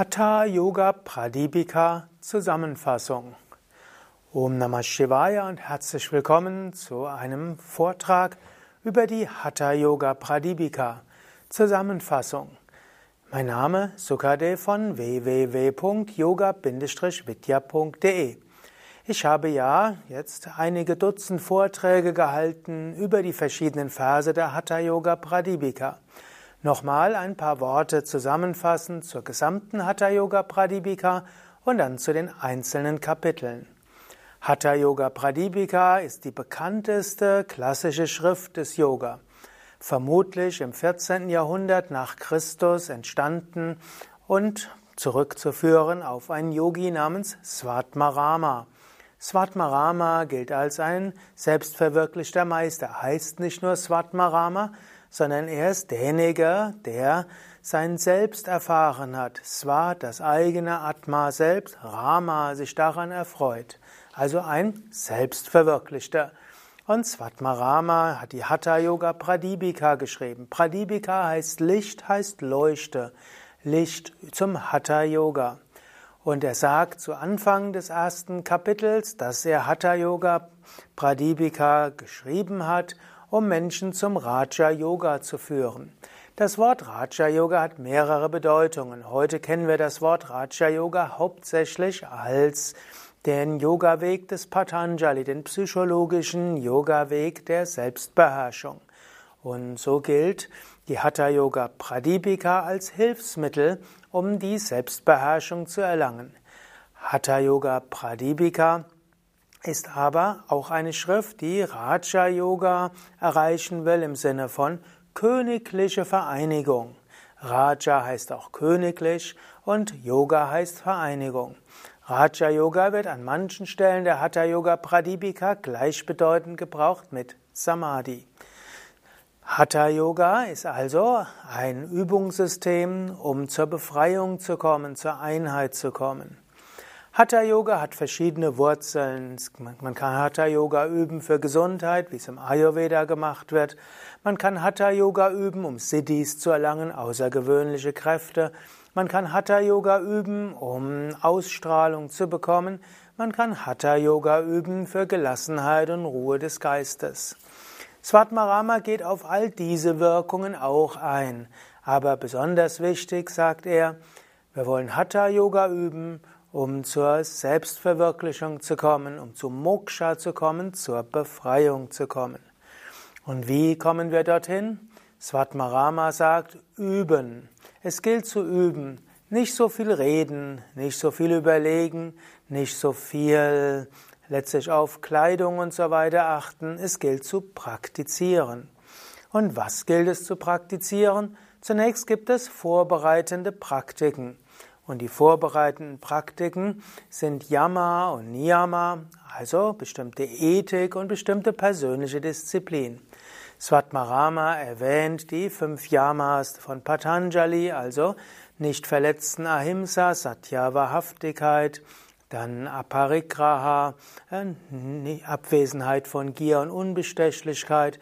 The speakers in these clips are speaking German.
Hatha Yoga Pradipika Zusammenfassung. Om Namah Shivaya und herzlich willkommen zu einem Vortrag über die Hatha Yoga Pradipika Zusammenfassung. Mein Name Sukadev von www.yoga-vidya.de. Ich habe ja jetzt einige Dutzend Vorträge gehalten über die verschiedenen Verse der Hatha Yoga Pradipika. Nochmal ein paar Worte zusammenfassen zur gesamten Hatha Yoga Pradipika und dann zu den einzelnen Kapiteln. Hatha Yoga Pradipika ist die bekannteste klassische Schrift des Yoga. Vermutlich im 14. Jahrhundert nach Christus entstanden und zurückzuführen auf einen Yogi namens Svatmarama. Svatmarama gilt als ein selbstverwirklichter Meister. Heißt nicht nur Svatmarama, sondern er ist derjenige, der sein Selbst erfahren hat. Sva, das eigene Atma selbst, Rama, sich daran erfreut. Also ein Selbstverwirklichter. Und Svatmarama hat die Hatha Yoga Pradipika geschrieben. Pradipika heißt Licht, heißt Leuchte. Licht zum Hatha Yoga. Und er sagt zu Anfang des ersten Kapitels, dass er Hatha Yoga Pradipika geschrieben hat um Menschen zum Raja Yoga zu führen. Das Wort Raja Yoga hat mehrere Bedeutungen. Heute kennen wir das Wort Raja Yoga hauptsächlich als den Yoga-Weg des Patanjali, den psychologischen Yoga-Weg der Selbstbeherrschung. Und so gilt die Hatha Yoga Pradipika als Hilfsmittel, um die Selbstbeherrschung zu erlangen. Hatha Yoga Pradipika ist aber auch eine Schrift, die Raja Yoga erreichen will im Sinne von königliche Vereinigung. Raja heißt auch königlich und Yoga heißt Vereinigung. Raja Yoga wird an manchen Stellen der Hatha Yoga Pradipika gleichbedeutend gebraucht mit Samadhi. Hatha Yoga ist also ein Übungssystem, um zur Befreiung zu kommen, zur Einheit zu kommen. Hatha Yoga hat verschiedene Wurzeln. Man kann Hatha Yoga üben für Gesundheit, wie es im Ayurveda gemacht wird. Man kann Hatha Yoga üben, um Siddhis zu erlangen, außergewöhnliche Kräfte. Man kann Hatha Yoga üben, um Ausstrahlung zu bekommen. Man kann Hatha Yoga üben für Gelassenheit und Ruhe des Geistes. Svatmarama geht auf all diese Wirkungen auch ein. Aber besonders wichtig, sagt er, wir wollen Hatha Yoga üben, um zur Selbstverwirklichung zu kommen, um zum Moksha zu kommen, zur Befreiung zu kommen. Und wie kommen wir dorthin? Svatmarama sagt, üben. Es gilt zu üben. Nicht so viel reden, nicht so viel überlegen, nicht so viel letztlich auf Kleidung und so weiter achten. Es gilt zu praktizieren. Und was gilt es zu praktizieren? Zunächst gibt es vorbereitende Praktiken. Und die vorbereitenden Praktiken sind Yama und Niyama, also bestimmte Ethik und bestimmte persönliche Disziplin. Svatmarama erwähnt die fünf Yamas von Patanjali, also nicht verletzten Ahimsa, Satya Wahrhaftigkeit, dann Aparigraha, äh, Abwesenheit von Gier und Unbestechlichkeit,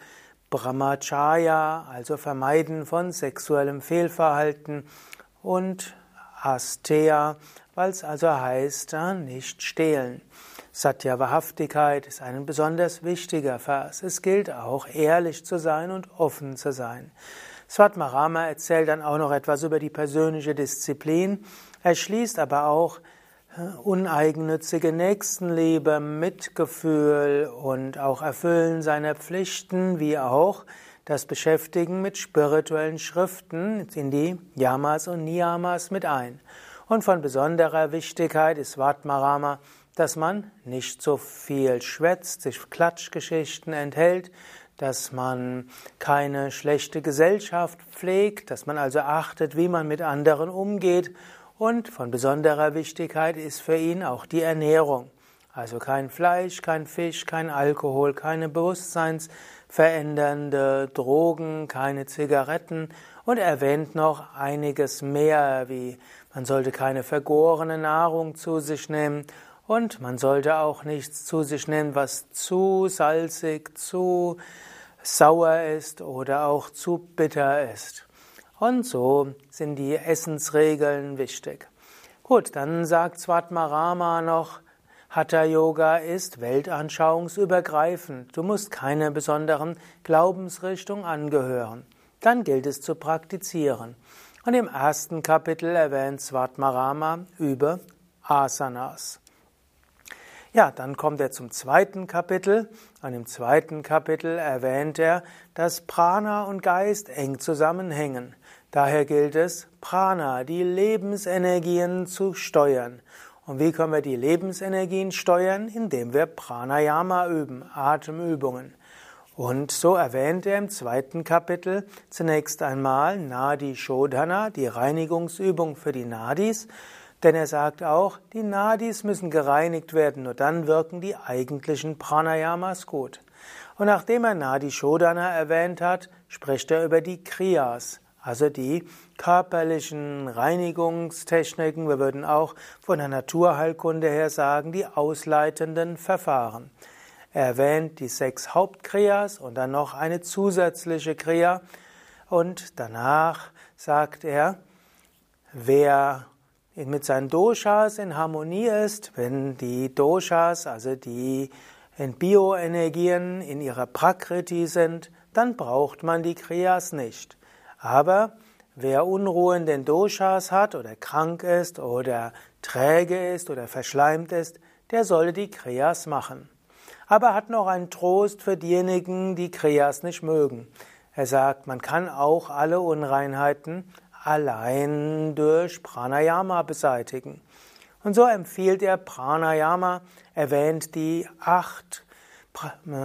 Brahmacharya, also Vermeiden von sexuellem Fehlverhalten und Astea, weil es also heißt, nicht stehlen. Satya Wahrhaftigkeit ist ein besonders wichtiger Vers. Es gilt auch, ehrlich zu sein und offen zu sein. Svatmarama erzählt dann auch noch etwas über die persönliche Disziplin. Er schließt aber auch äh, uneigennützige Nächstenliebe, Mitgefühl und auch Erfüllen seiner Pflichten, wie auch das Beschäftigen mit spirituellen Schriften in die Yamas und Niyamas mit ein. Und von besonderer Wichtigkeit ist Vatmarama, dass man nicht so viel schwätzt, sich Klatschgeschichten enthält, dass man keine schlechte Gesellschaft pflegt, dass man also achtet, wie man mit anderen umgeht. Und von besonderer Wichtigkeit ist für ihn auch die Ernährung. Also kein Fleisch, kein Fisch, kein Alkohol, keine Bewusstseins verändernde Drogen, keine Zigaretten und erwähnt noch einiges mehr, wie man sollte keine vergorene Nahrung zu sich nehmen und man sollte auch nichts zu sich nehmen, was zu salzig, zu sauer ist oder auch zu bitter ist. Und so sind die Essensregeln wichtig. Gut, dann sagt Svatmarama noch, Hatha Yoga ist weltanschauungsübergreifend. Du musst keine besonderen Glaubensrichtung angehören. Dann gilt es zu praktizieren. Und im ersten Kapitel erwähnt Svatmarama über Asanas. Ja, dann kommt er zum zweiten Kapitel. Und im zweiten Kapitel erwähnt er, dass Prana und Geist eng zusammenhängen. Daher gilt es, Prana, die Lebensenergien zu steuern. Und wie können wir die Lebensenergien steuern? Indem wir Pranayama üben, Atemübungen. Und so erwähnt er im zweiten Kapitel zunächst einmal Nadi Shodhana, die Reinigungsübung für die Nadis, denn er sagt auch, die Nadis müssen gereinigt werden, nur dann wirken die eigentlichen Pranayamas gut. Und nachdem er Nadi Shodhana erwähnt hat, spricht er über die Kriyas, also die körperlichen Reinigungstechniken, wir würden auch von der Naturheilkunde her sagen, die ausleitenden Verfahren. Er erwähnt die sechs Hauptkriyas und dann noch eine zusätzliche Kriya und danach sagt er, wer mit seinen Doshas in Harmonie ist, wenn die Doshas, also die Bioenergien in ihrer Prakriti sind, dann braucht man die Kriyas nicht. Aber wer Unruhe in den Doshas hat oder krank ist oder träge ist oder verschleimt ist, der solle die Kriyas machen. Aber er hat noch einen Trost für diejenigen, die Kriyas nicht mögen. Er sagt, man kann auch alle Unreinheiten allein durch Pranayama beseitigen. Und so empfiehlt er Pranayama, erwähnt die acht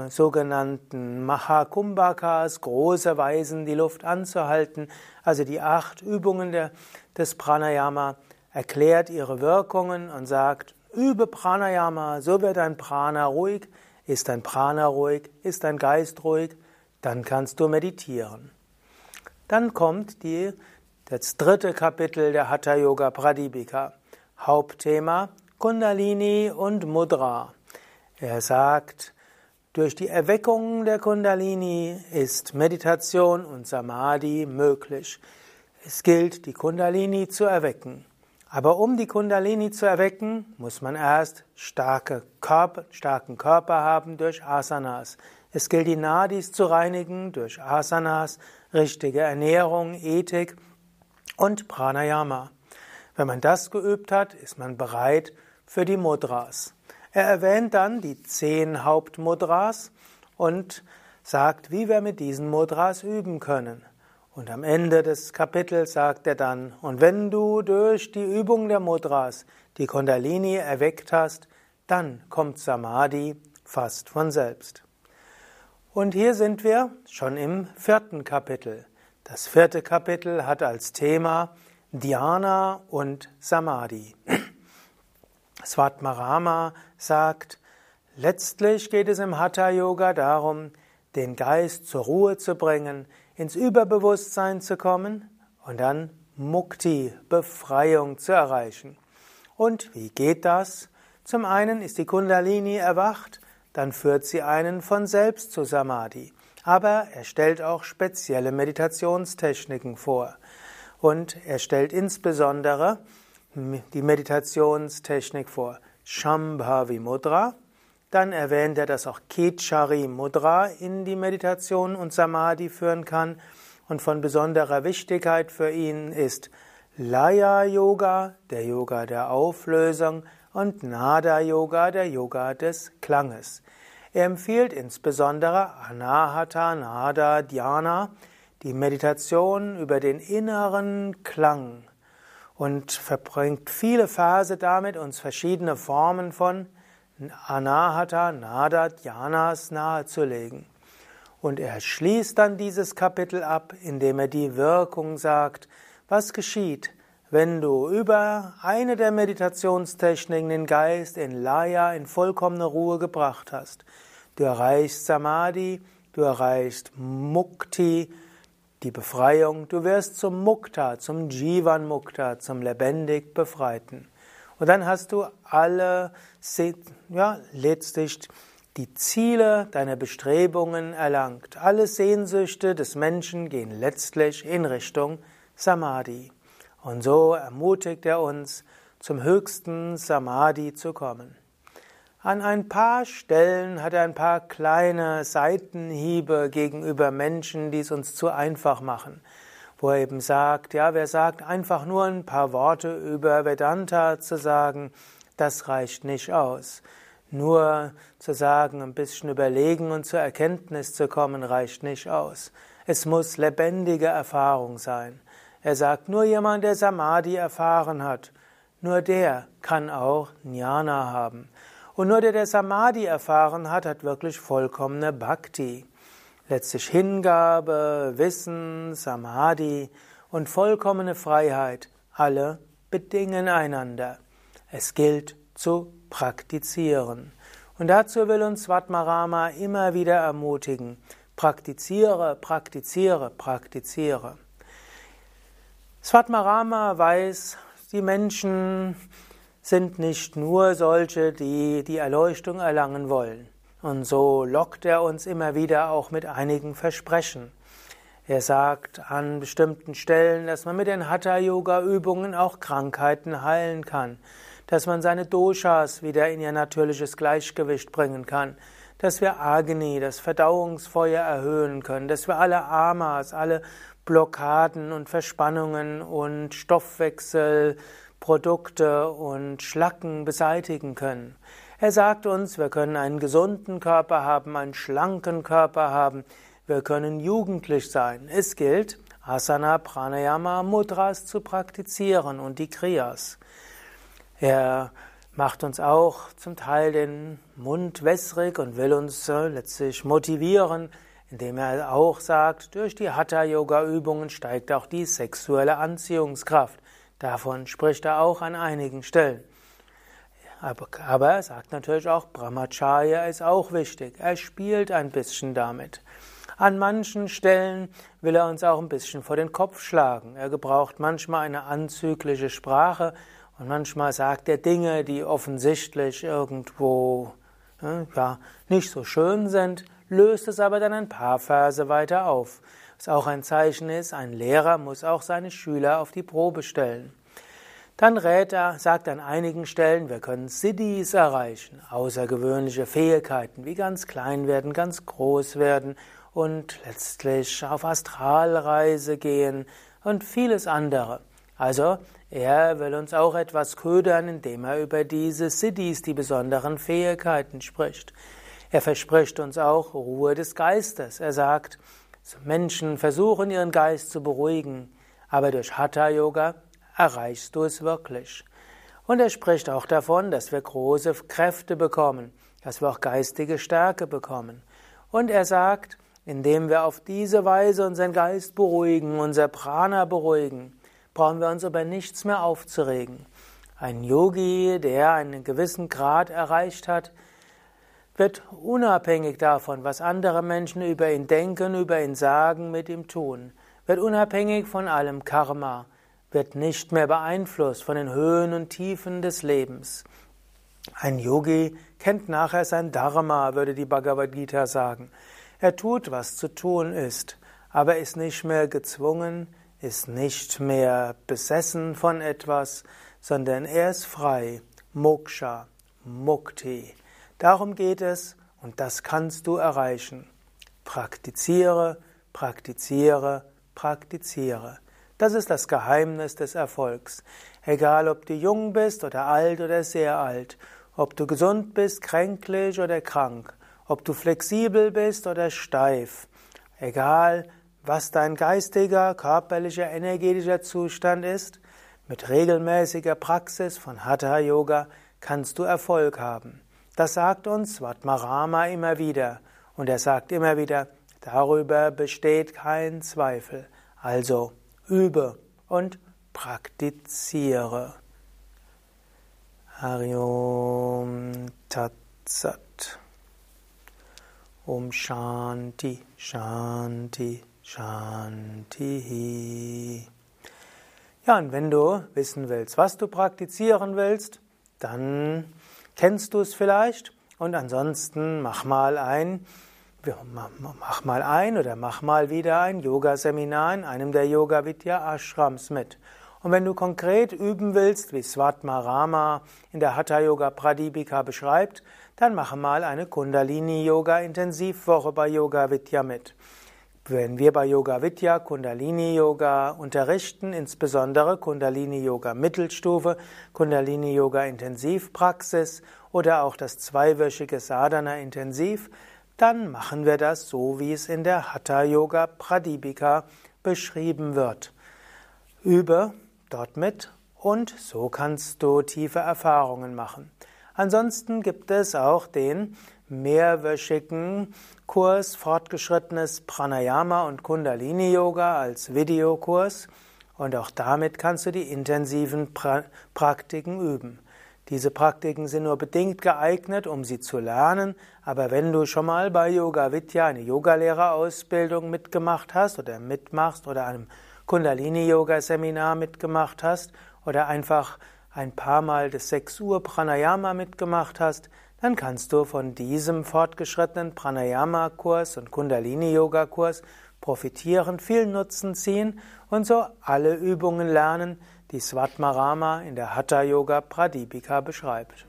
sogenannten Mahakumbhakas, große Weisen, die Luft anzuhalten, also die acht Übungen der, des Pranayama, erklärt ihre Wirkungen und sagt, übe Pranayama, so wird dein Prana ruhig, ist dein Prana ruhig, ist dein Geist ruhig, dann kannst du meditieren. Dann kommt die, das dritte Kapitel der Hatha Yoga Pradipika. Hauptthema Kundalini und Mudra. Er sagt, durch die Erweckung der Kundalini ist Meditation und Samadhi möglich. Es gilt, die Kundalini zu erwecken. Aber um die Kundalini zu erwecken, muss man erst starke Körper, starken Körper haben durch Asanas. Es gilt, die Nadis zu reinigen durch Asanas, richtige Ernährung, Ethik und Pranayama. Wenn man das geübt hat, ist man bereit für die Mudras. Er erwähnt dann die zehn Hauptmudras und sagt, wie wir mit diesen Mudras üben können. Und am Ende des Kapitels sagt er dann, und wenn du durch die Übung der Mudras die Kundalini erweckt hast, dann kommt Samadhi fast von selbst. Und hier sind wir schon im vierten Kapitel. Das vierte Kapitel hat als Thema Dhyana und Samadhi. Svatmarama sagt, letztlich geht es im Hatha Yoga darum, den Geist zur Ruhe zu bringen, ins Überbewusstsein zu kommen und dann Mukti, Befreiung zu erreichen. Und wie geht das? Zum einen ist die Kundalini erwacht, dann führt sie einen von selbst zu Samadhi. Aber er stellt auch spezielle Meditationstechniken vor. Und er stellt insbesondere die Meditationstechnik vor Shambhavi Mudra. Dann erwähnt er, dass auch Kechari Mudra in die Meditation und Samadhi führen kann. Und von besonderer Wichtigkeit für ihn ist Laya Yoga, der Yoga der Auflösung, und Nada Yoga, der Yoga des Klanges. Er empfiehlt insbesondere Anahata Nada Dhyana, die Meditation über den inneren Klang und verbringt viele Verse damit, uns verschiedene Formen von Anahata, Nada, Dhyanas nahezulegen. Und er schließt dann dieses Kapitel ab, indem er die Wirkung sagt, was geschieht, wenn du über eine der Meditationstechniken den Geist in Laya, in vollkommene Ruhe gebracht hast. Du erreichst Samadhi, du erreichst Mukti, die Befreiung, du wirst zum Mukta, zum Jivan Mukta, zum lebendig Befreiten. Und dann hast du alle, ja, letztlich die Ziele deiner Bestrebungen erlangt. Alle Sehnsüchte des Menschen gehen letztlich in Richtung Samadhi. Und so ermutigt er uns zum höchsten Samadhi zu kommen. An ein paar Stellen hat er ein paar kleine Seitenhiebe gegenüber Menschen, die es uns zu einfach machen. Wo er eben sagt, ja, wer sagt, einfach nur ein paar Worte über Vedanta zu sagen, das reicht nicht aus. Nur zu sagen, ein bisschen überlegen und zur Erkenntnis zu kommen, reicht nicht aus. Es muss lebendige Erfahrung sein. Er sagt, nur jemand, der Samadhi erfahren hat, nur der kann auch Jnana haben. Und nur der, der Samadhi erfahren hat, hat wirklich vollkommene Bhakti. Letztlich Hingabe, Wissen, Samadhi und vollkommene Freiheit, alle bedingen einander. Es gilt zu praktizieren. Und dazu will uns Svatmarama immer wieder ermutigen. Praktiziere, praktiziere, praktiziere. Svatmarama weiß, die Menschen sind nicht nur solche, die die Erleuchtung erlangen wollen. Und so lockt er uns immer wieder auch mit einigen Versprechen. Er sagt an bestimmten Stellen, dass man mit den Hatha-Yoga-Übungen auch Krankheiten heilen kann, dass man seine Doshas wieder in ihr natürliches Gleichgewicht bringen kann, dass wir Agni, das Verdauungsfeuer erhöhen können, dass wir alle Amas, alle Blockaden und Verspannungen und Stoffwechsel Produkte und Schlacken beseitigen können. Er sagt uns, wir können einen gesunden Körper haben, einen schlanken Körper haben, wir können jugendlich sein. Es gilt, Asana, Pranayama, Mudras zu praktizieren und die Kriyas. Er macht uns auch zum Teil den Mund wässrig und will uns äh, letztlich motivieren, indem er auch sagt, durch die Hatha-Yoga-Übungen steigt auch die sexuelle Anziehungskraft. Davon spricht er auch an einigen Stellen. Aber, er sagt natürlich auch, Brahmacharya ist auch wichtig. Er spielt ein bisschen damit. An manchen Stellen will er uns auch ein bisschen vor den Kopf schlagen. Er gebraucht manchmal eine anzügliche Sprache und manchmal sagt er Dinge, die offensichtlich irgendwo ja, nicht so schön sind, löst es aber dann ein paar Verse weiter auf. Was auch ein Zeichen ist, ein Lehrer muss auch seine Schüler auf die Probe stellen. Dann rät er, sagt an einigen Stellen, wir können Siddhis erreichen, außergewöhnliche Fähigkeiten, wie ganz klein werden, ganz groß werden und letztlich auf Astralreise gehen und vieles andere. Also, er will uns auch etwas ködern, indem er über diese Siddhis, die besonderen Fähigkeiten spricht. Er verspricht uns auch Ruhe des Geistes. Er sagt, Menschen versuchen ihren Geist zu beruhigen, aber durch Hatha Yoga erreichst du es wirklich. Und er spricht auch davon, dass wir große Kräfte bekommen, dass wir auch geistige Stärke bekommen. Und er sagt, indem wir auf diese Weise unseren Geist beruhigen, unser Prana beruhigen, brauchen wir uns über nichts mehr aufzuregen. Ein Yogi, der einen gewissen Grad erreicht hat, wird unabhängig davon, was andere Menschen über ihn denken, über ihn sagen, mit ihm tun, wird unabhängig von allem Karma, wird nicht mehr beeinflusst von den Höhen und Tiefen des Lebens. Ein Yogi kennt nachher sein Dharma, würde die Bhagavad Gita sagen. Er tut, was zu tun ist, aber ist nicht mehr gezwungen, ist nicht mehr besessen von etwas, sondern er ist frei. Moksha, Mukti. Darum geht es und das kannst du erreichen. Praktiziere, praktiziere, praktiziere. Das ist das Geheimnis des Erfolgs. Egal, ob du jung bist oder alt oder sehr alt, ob du gesund bist, kränklich oder krank, ob du flexibel bist oder steif, egal, was dein geistiger, körperlicher, energetischer Zustand ist, mit regelmäßiger Praxis von Hatha Yoga kannst du Erfolg haben. Das sagt uns Svatmarama immer wieder. Und er sagt immer wieder, darüber besteht kein Zweifel. Also übe und praktiziere. Hariom Tatsat. Om Shanti, Shanti, Shanti. Ja, und wenn du wissen willst, was du praktizieren willst, dann Kennst du es vielleicht? Und ansonsten mach mal ein, mach mal ein oder mach mal wieder ein Yoga-Seminar in einem der Yoga Vidya Ashrams mit. Und wenn du konkret üben willst, wie Svatmarama in der Hatha Yoga Pradipika beschreibt, dann mache mal eine Kundalini Yoga Intensivwoche bei Yoga Vidya mit. Wenn wir bei Yoga Vidya Kundalini Yoga unterrichten, insbesondere Kundalini Yoga Mittelstufe, Kundalini Yoga Intensivpraxis oder auch das zweiwöchige Sadhana Intensiv, dann machen wir das so, wie es in der Hatha Yoga Pradipika beschrieben wird. Übe dort mit und so kannst du tiefe Erfahrungen machen. Ansonsten gibt es auch den mehrwöchigen Kurs Fortgeschrittenes Pranayama und Kundalini Yoga als Videokurs und auch damit kannst du die intensiven pra Praktiken üben. Diese Praktiken sind nur bedingt geeignet, um sie zu lernen, aber wenn du schon mal bei Yoga Vidya eine Yogalehrerausbildung mitgemacht hast oder mitmachst oder einem Kundalini-Yoga-Seminar mitgemacht hast oder einfach ein paar Mal das 6 Uhr Pranayama mitgemacht hast, dann kannst du von diesem fortgeschrittenen Pranayama-Kurs und Kundalini-Yoga-Kurs profitieren, viel Nutzen ziehen und so alle Übungen lernen, die Svatmarama in der Hatha Yoga Pradipika beschreibt.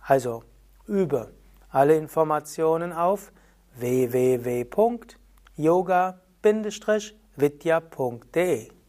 Also übe alle Informationen auf www.yoga-vidya.de